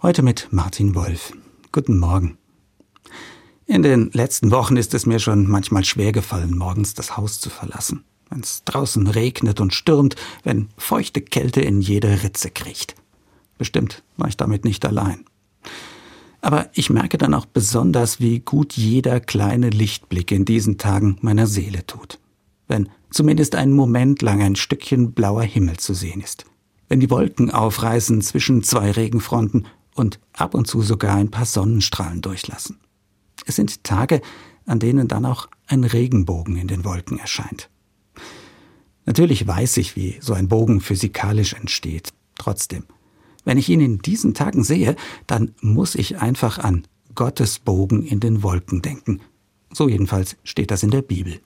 Heute mit Martin Wolf. Guten Morgen. In den letzten Wochen ist es mir schon manchmal schwer gefallen, morgens das Haus zu verlassen. Wenn es draußen regnet und stürmt, wenn feuchte Kälte in jede Ritze kriecht. Bestimmt war ich damit nicht allein. Aber ich merke dann auch besonders, wie gut jeder kleine Lichtblick in diesen Tagen meiner Seele tut. Wenn zumindest einen Moment lang ein Stückchen blauer Himmel zu sehen ist. Wenn die Wolken aufreißen zwischen zwei Regenfronten und ab und zu sogar ein paar Sonnenstrahlen durchlassen. Es sind Tage, an denen dann auch ein Regenbogen in den Wolken erscheint. Natürlich weiß ich, wie so ein Bogen physikalisch entsteht. Trotzdem, wenn ich ihn in diesen Tagen sehe, dann muss ich einfach an Gottes Bogen in den Wolken denken. So jedenfalls steht das in der Bibel.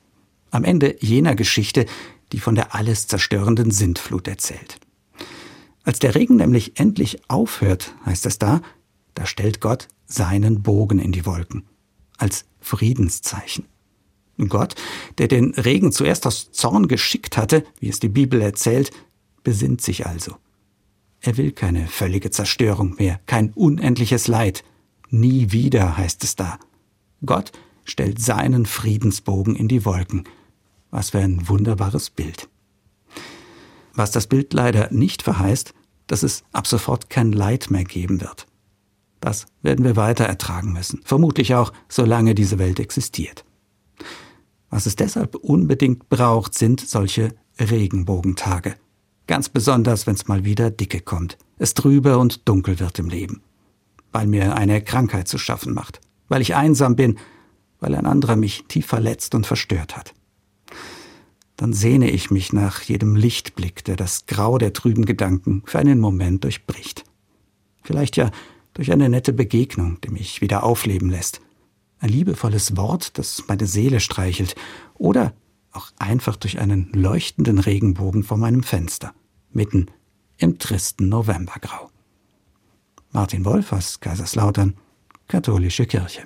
Am Ende jener Geschichte, die von der alles zerstörenden Sintflut erzählt. Als der Regen nämlich endlich aufhört, heißt es da, da stellt Gott seinen Bogen in die Wolken, als Friedenszeichen. Gott, der den Regen zuerst aus Zorn geschickt hatte, wie es die Bibel erzählt, besinnt sich also. Er will keine völlige Zerstörung mehr, kein unendliches Leid. Nie wieder, heißt es da. Gott stellt seinen Friedensbogen in die Wolken. Was für ein wunderbares Bild. Was das Bild leider nicht verheißt, dass es ab sofort kein Leid mehr geben wird. Das werden wir weiter ertragen müssen, vermutlich auch, solange diese Welt existiert. Was es deshalb unbedingt braucht, sind solche Regenbogentage. Ganz besonders, wenn es mal wieder dicke kommt, es trüber und dunkel wird im Leben. Weil mir eine Krankheit zu schaffen macht, weil ich einsam bin, weil ein anderer mich tief verletzt und verstört hat dann sehne ich mich nach jedem Lichtblick, der das Grau der trüben Gedanken für einen Moment durchbricht. Vielleicht ja durch eine nette Begegnung, die mich wieder aufleben lässt. Ein liebevolles Wort, das meine Seele streichelt. Oder auch einfach durch einen leuchtenden Regenbogen vor meinem Fenster, mitten im tristen Novembergrau. Martin Wolf aus Kaiserslautern, Katholische Kirche.